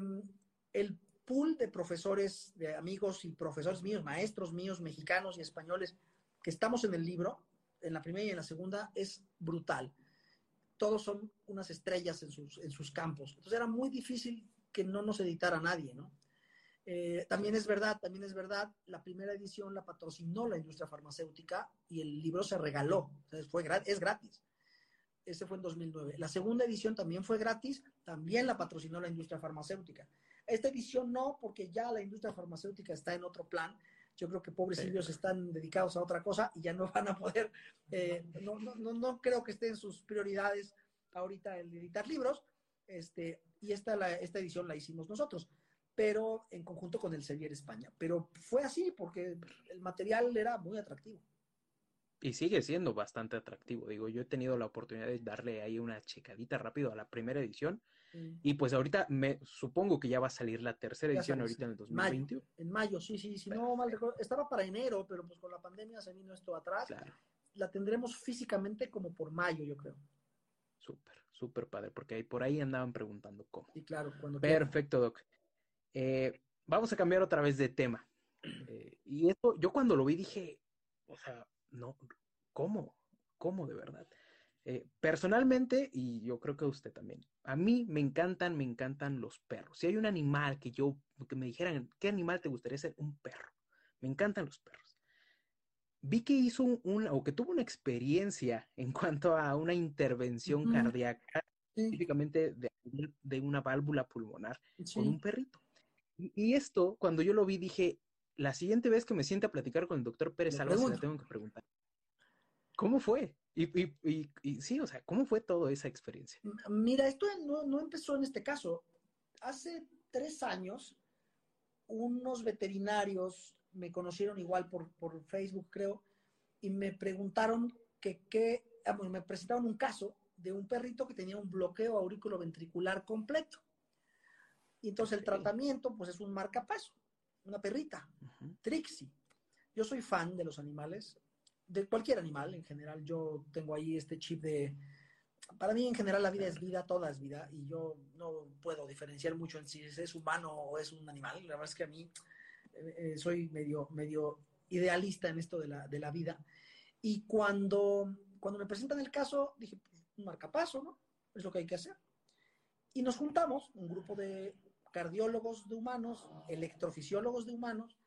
el pool de profesores, de amigos y profesores míos, maestros míos, mexicanos y españoles, que estamos en el libro, en la primera y en la segunda, es brutal todos son unas estrellas en sus, en sus campos. Entonces era muy difícil que no nos editara nadie, ¿no? Eh, también es verdad, también es verdad, la primera edición la patrocinó la industria farmacéutica y el libro se regaló, sea, fue es gratis. Ese fue en 2009. La segunda edición también fue gratis, también la patrocinó la industria farmacéutica. Esta edición no, porque ya la industria farmacéutica está en otro plan. Yo creo que pobrecillos están dedicados a otra cosa y ya no van a poder, eh, no, no, no, no creo que esté en sus prioridades ahorita el editar libros, este, y esta, la, esta edición la hicimos nosotros, pero en conjunto con el Sevier España. Pero fue así porque el material era muy atractivo. Y sigue siendo bastante atractivo. Digo, yo he tenido la oportunidad de darle ahí una checadita rápido a la primera edición. Y pues ahorita me supongo que ya va a salir la tercera Ya edición ahorita en el Mayo, 2021. en mayo, sí, sí, si no mal recuerdo, estaba para enero, pero pues con la pandemia se vino esto atrás. Claro, La tendremos físicamente como por mayo, yo creo. súper, súper padre, porque ahí por ahí andaban preguntando cómo. Y claro, cuando. Perfecto, Doc. Eh, vamos a cambiar otra vez de tema. Eh, y esto, yo cuando lo vi dije, o sea, no, ¿cómo? ¿Cómo de verdad? Eh, personalmente, y yo creo que a usted también, a mí me encantan, me encantan los perros. Si hay un animal que yo, que me dijeran, ¿qué animal te gustaría ser? Un perro. Me encantan los perros. Vi que hizo un, un- o que tuvo una experiencia en cuanto a una intervención cardíaca, Sí, específicamente de, de una válvula pulmonar sí. con un perrito. Y esto, cuando yo lo vi, dije, la siguiente vez que me siente a platicar con el doctor Pérez Alba, se la tengo que preguntar. ¿Cómo fue? Y, y, y, y, sí, o sea, ¿cómo fue toda esa experiencia? Mira, esto no, no empezó en este caso. Hace tres años, unos veterinarios me conocieron igual por, por Facebook, creo, y me preguntaron que, qué, me presentaron un caso de un perrito que tenía un bloqueo aurículo ventricular completo. Y entonces el tratamiento, pues es un marcapaso, una perrita, Trixie. Yo soy fan de los animales, de cualquier animal en general. Yo tengo ahí este chip de, para mí en general la vida es vida, toda es vida, y yo no puedo diferenciar mucho en si es humano o es un animal. La verdad es que a mí eh, eh, soy medio, medio idealista en esto de la, de la vida. Y cuando, cuando me presentan el caso, dije, pues, un marcapaso, ¿no? Es lo que hay que hacer. Y nos juntamos, un grupo de cardiólogos de humanos, electrofisiólogos de humanos,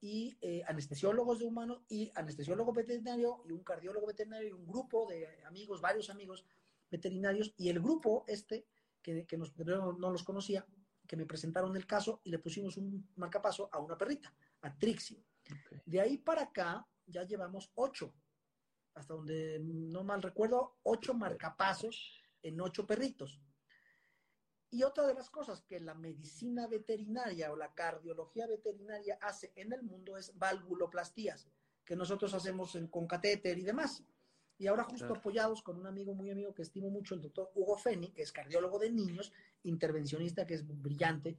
y eh, anestesiólogos de humanos y anestesiólogo veterinario y un cardiólogo veterinario y un grupo de amigos, varios amigos veterinarios y el grupo este, que, que nos, no, no, los conocía, que me presentaron el caso y le pusimos un marcapaso a una perrita, a Trixie. Okay. De ahí para acá ya llevamos ocho, hasta donde no mal recuerdo, ocho marcapasos en ocho perritos. Y otra de las cosas que la medicina veterinaria o la cardiología veterinaria hace en el mundo es valvuloplastías, que nosotros hacemos en, con catéter y demás. Y ahora justo claro. apoyados con un amigo muy amigo que estimo mucho, el doctor Hugo Feni, que es cardiólogo de niños, intervencionista, que es brillante,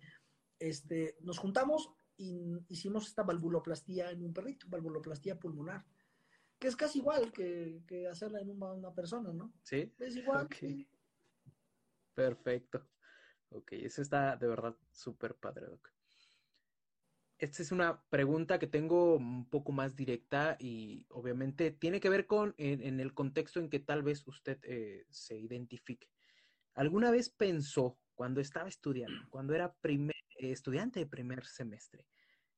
este, nos juntamos y hicimos esta valvuloplastía en un perrito, valvuloplastía pulmonar, que es casi igual que, que hacerla en una, una, persona, ¿no? Sí. Es igual. Okay. Perfecto. Ok, eso está de verdad súper padre. Esta es una pregunta que tengo un poco más directa y obviamente tiene que ver con en el contexto en que tal vez usted eh, se identifique. ¿Alguna vez pensó cuando estaba estudiando, cuando era primer, eh, estudiante de primer semestre,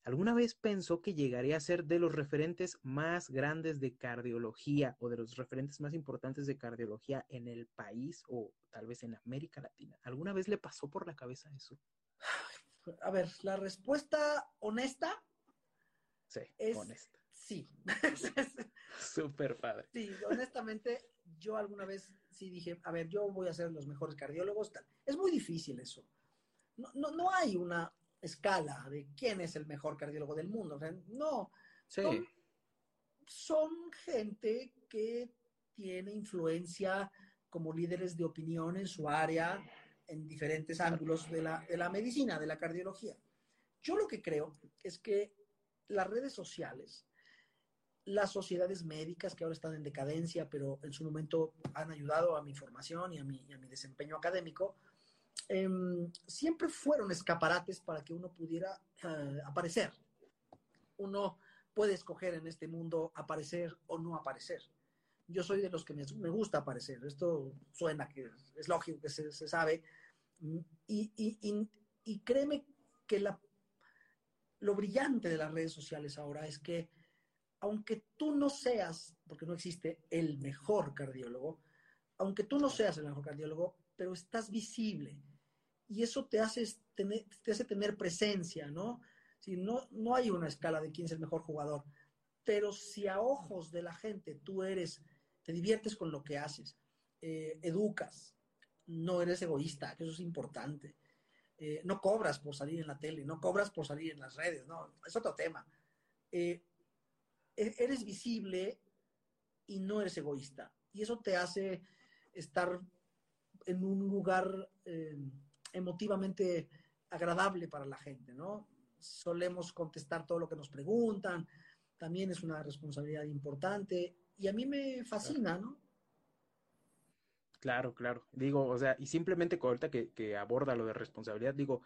alguna vez pensó que llegaría a ser de los referentes más grandes de cardiología o de los referentes más importantes de cardiología en el país o tal vez en América Latina? ¿Alguna vez le pasó por la cabeza eso? A ver, la respuesta honesta. Sí, es, honesta. Sí. Súper padre. Sí, honestamente, yo alguna vez sí dije, a ver, yo voy a ser los mejores cardiólogos. Tal. Es muy difícil eso. No, no, no hay una escala de quién es el mejor cardiólogo del mundo. O sea, no. Sí. Son, son gente que tiene influencia como líderes de opinión en su área, en diferentes ángulos de la, de la, medicina, de la cardiología. Yo lo que creo es que las redes sociales, las sociedades médicas que ahora están en decadencia, pero en su momento han ayudado a mi formación y a mi, y a mi desempeño académico, eh, siempre fueron escaparates para que uno pudiera eh, aparecer. Uno puede escoger en este mundo aparecer o no aparecer yo soy de los que me, me, gusta aparecer. Esto suena que es lógico, que se, se sabe. Y, y, y, y, créeme que la, lo brillante de las redes sociales ahora es que, aunque tú no seas, porque no existe el mejor cardiólogo, aunque tú no seas el mejor cardiólogo, pero estás visible. Y eso te hace tener, te hace tener presencia, ¿no? Si no, no hay una escala de quién es el mejor jugador. Pero si a ojos de la gente tú eres te diviertes con lo que haces, eh, educas, no eres egoísta, que eso es importante. Eh, no cobras por salir en la tele, no cobras por salir en las redes, no, es otro tema. Eh, eres visible y no eres egoísta. Y eso te hace estar en un lugar eh, emotivamente agradable para la gente, ¿no? Solemos contestar todo lo que nos preguntan, también es una responsabilidad importante y a mí me fascina, ¿no? Claro, claro. Digo, o sea, y simplemente ahorita que, que aborda lo de responsabilidad, digo,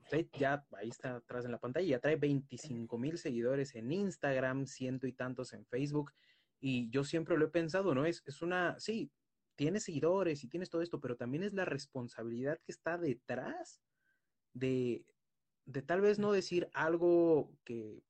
usted ya ahí está atrás en la pantalla, ya trae 25 mil seguidores en Instagram, ciento y tantos en Facebook, y yo siempre lo he pensado, ¿no? Es, es una, sí, tienes seguidores y tienes todo esto, pero también es la responsabilidad que está detrás de, de tal vez no decir algo que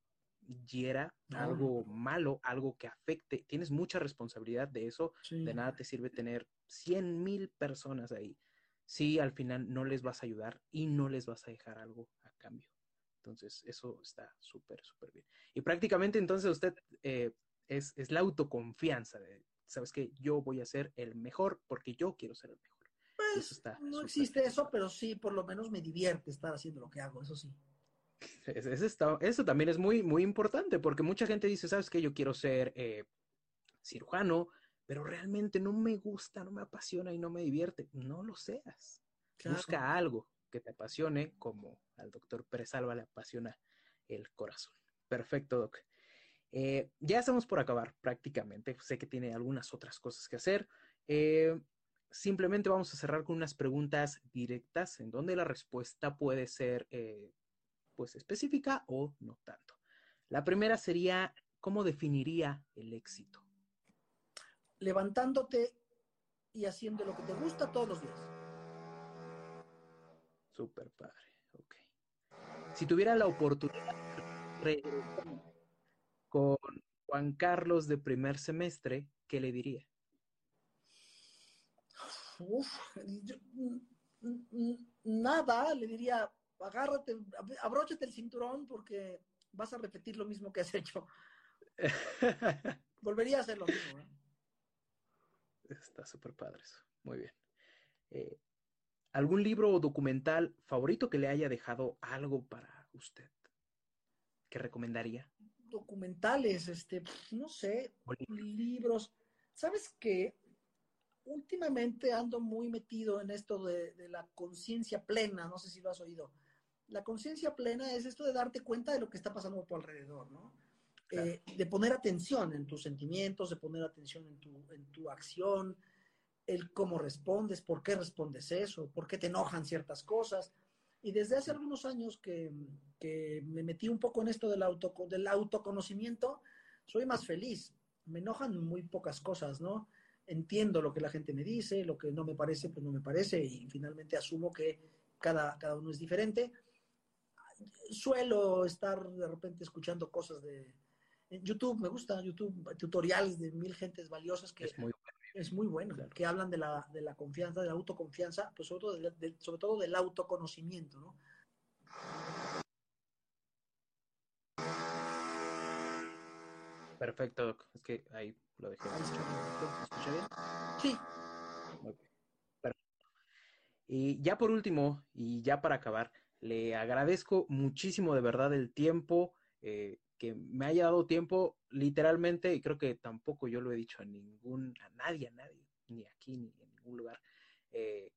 hiera, no. algo malo, algo que afecte. Tienes mucha responsabilidad de eso. Sí. De nada te sirve tener 100 mil personas ahí si al final no les vas a ayudar y no les vas a dejar algo a cambio. Entonces, eso está súper, súper bien. Y prácticamente entonces usted eh, es, es, la autoconfianza de, sabes que yo voy a ser el mejor porque yo quiero ser el mejor. Pues está no existe eso, pero sí, por lo menos me divierte estar haciendo lo que hago, eso sí. Eso, está, eso también es muy, muy importante porque mucha gente dice, sabes que yo quiero ser eh, cirujano, pero realmente no me gusta, no me apasiona y no me divierte. No lo seas. Busca algo que te apasione, como al doctor Pérez Alba le apasiona el corazón. Perfecto, Doc. Eh, ya estamos por acabar prácticamente. Sé que tiene algunas otras cosas que hacer. Eh, simplemente vamos a cerrar con unas preguntas directas en donde la respuesta puede ser eh, pues específica o no tanto. La primera sería, ¿cómo definiría el éxito? Levantándote y haciendo lo que te gusta todos los días. Súper padre, ok. Si tuviera la oportunidad de con Juan Carlos de primer semestre, ¿qué le diría? Uf, nada, le diría, agárrate, abróchate el cinturón porque vas a repetir lo mismo que has hecho. Volvería a hacer lo mismo. ¿eh? Está súper padre eso. Muy bien. Eh, ¿Algún libro o documental favorito que le haya dejado algo para usted? ¿Qué recomendaría? Documentales, este, no sé, libros. ¿Sabes qué? Últimamente ando muy metido en esto de, la conciencia plena, no sé si lo has oído. La conciencia plena es esto de darte cuenta de lo que está pasando a tu alrededor, ¿no? Eh, de poner atención en tus sentimientos, de poner atención en tu, en tu acción, el cómo respondes, por qué respondes eso, por qué te enojan ciertas cosas. Y desde hace algunos años que, me metí un poco en esto del, auto, del autoconocimiento, soy más feliz. Me enojan muy pocas cosas, ¿no? Entiendo lo que la gente me dice, lo que no me parece, pues no me parece, y finalmente asumo que cada, cada uno es diferente. Suelo estar de repente escuchando cosas de, YouTube, me gusta YouTube, tutoriales de mil gentes valiosas que, es muy bueno, que hablan de la, de la confianza, de la autoconfianza, pues sobre todo, sobre todo del autoconocimiento, ¿no? Perfecto, Doc. Es que ahí lo dejé. ¿Me escucha bien? Sí. Y ya por último, y ya para acabar, le agradezco muchísimo de verdad el tiempo. Eh, que me haya dado tiempo literalmente, y creo que tampoco yo lo he dicho a ningún, a nadie, a nadie, ni aquí, ni en ningún lugar. Eh,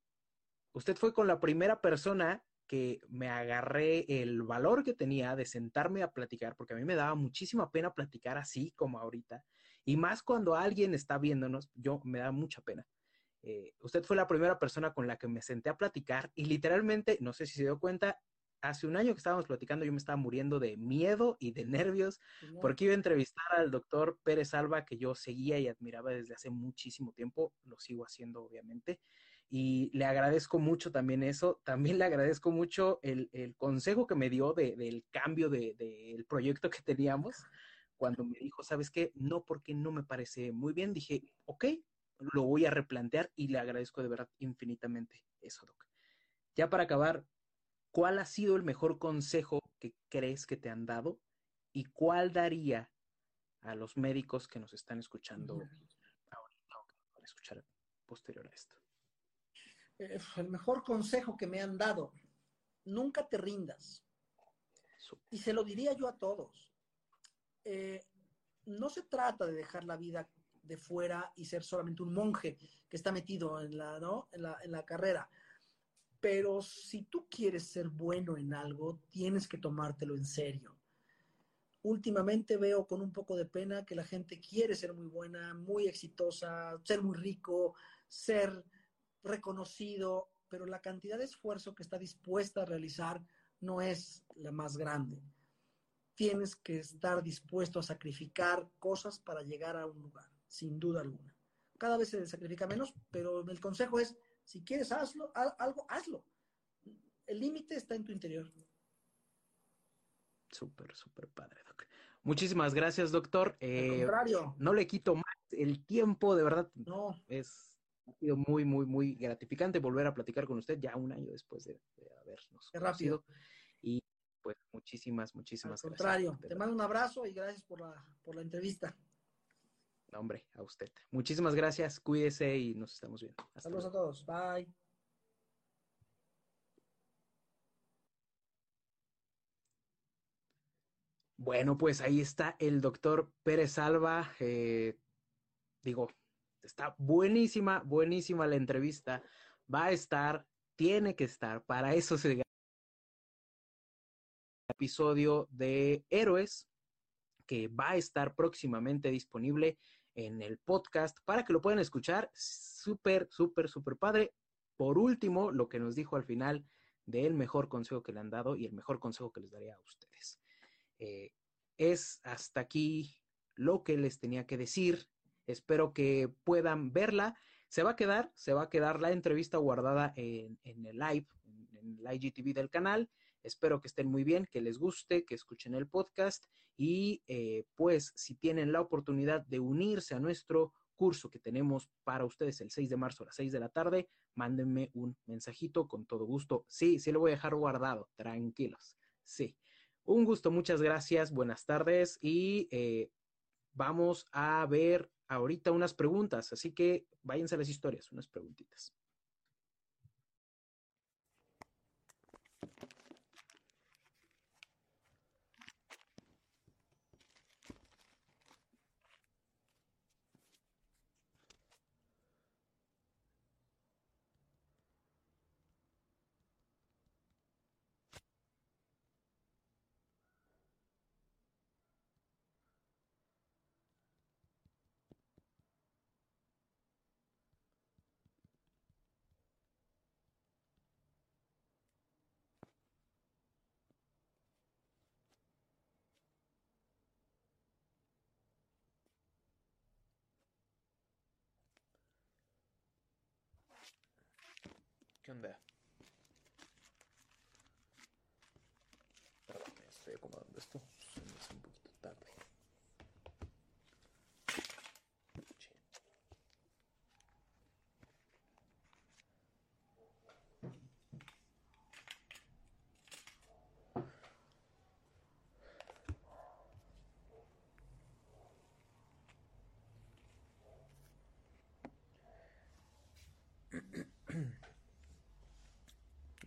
usted fue con la primera persona que me agarré el valor que tenía de sentarme a platicar, porque a mí me daba muchísima pena platicar así como ahorita, y más cuando alguien está viéndonos, yo me da mucha pena. Eh, usted fue la primera persona con la que me senté a platicar y literalmente, no sé si se dio cuenta, hace un año que estábamos platicando, yo me estaba muriendo de miedo y de nervios porque iba a entrevistar al doctor Pérez Alba, que yo seguía y admiraba desde hace muchísimo tiempo, lo sigo haciendo obviamente, y le agradezco mucho también eso, también le agradezco mucho el, consejo que me dio del cambio del de, proyecto que teníamos, cuando me dijo, ¿sabes qué? No, porque no me parece muy bien, dije, ok, lo voy a replantear y le agradezco de verdad infinitamente eso, Doc. Ya para acabar, ¿cuál ha sido el mejor consejo que crees que te han dado y cuál daría a los médicos que nos están escuchando ahorita o que van a escuchar posterior a esto? Eh, el mejor consejo que me han dado, nunca te rindas. Y se lo diría yo a todos. Eh, no se trata de dejar la vida de fuera y ser solamente un monje que está metido en la, ¿no? en la, en la carrera. Pero si tú quieres ser bueno en algo, tienes que tomártelo en serio. Últimamente veo con un poco de pena que la gente quiere ser muy buena, muy exitosa, ser muy rico, ser reconocido, pero la cantidad de esfuerzo que está dispuesta a realizar no es la más grande. Tienes que estar dispuesto a sacrificar cosas para llegar a un lugar, sin duda alguna. Cada vez se sacrifica menos, pero el consejo es si quieres hazlo, algo, hazlo. El límite está en tu interior. Súper, súper padre, Doc. Muchísimas gracias, doctor. Eh, contrario. No le quito más el tiempo, de verdad. No. Es, ha sido muy, muy, muy gratificante volver a platicar con usted ya un año después de, habernos Qué rápido. Y pues muchísimas, muchísimas Al gracias. contrario, de te mando un abrazo y gracias por la, por la entrevista. No, hombre, a usted. Muchísimas gracias, cuídese y nos estamos viendo. Hasta Saludos luego. a todos. Bye. Bueno, pues ahí está el doctor Pérez Alba. eh, digo, está buenísima, buenísima la entrevista. Va a estar, tiene que estar, para eso se el episodio de Héroes, que va a estar próximamente disponible en el podcast para que lo puedan escuchar. Súper, súper, súper padre. Por último, lo que nos dijo al final del mejor consejo que le han dado y el mejor consejo que les daría a ustedes. Eh, es hasta aquí lo que les tenía que decir. Espero que puedan verla. Se va a quedar, se va a quedar la entrevista guardada en, en el live, en, el IGTV del canal. Espero que estén muy bien, que les guste, que escuchen el podcast y eh, pues si tienen la oportunidad de unirse a nuestro curso que tenemos para ustedes el 6 de marzo a las 6 de la tarde, mándenme un mensajito con todo gusto. Sí, sí lo voy a dejar guardado, tranquilos. Sí. Un gusto, muchas gracias, buenas tardes y eh, vamos a ver ahorita unas preguntas, así que váyanse a las historias, unas preguntitas. ¿Qué onda? Perdón, estoy acomodando esto. Se me hace un poquito tarde.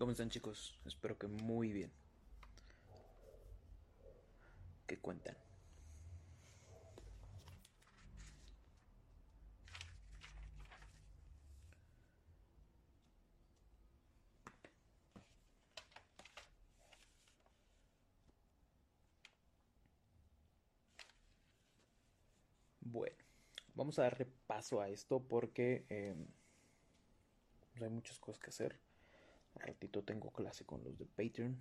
¿Cómo están chicos? Espero que muy bien. ¿Qué cuentan? Bueno, vamos a dar repaso a esto porque eh, pues hay muchas cosas que hacer. Al ratito tengo clase con los de Patreon.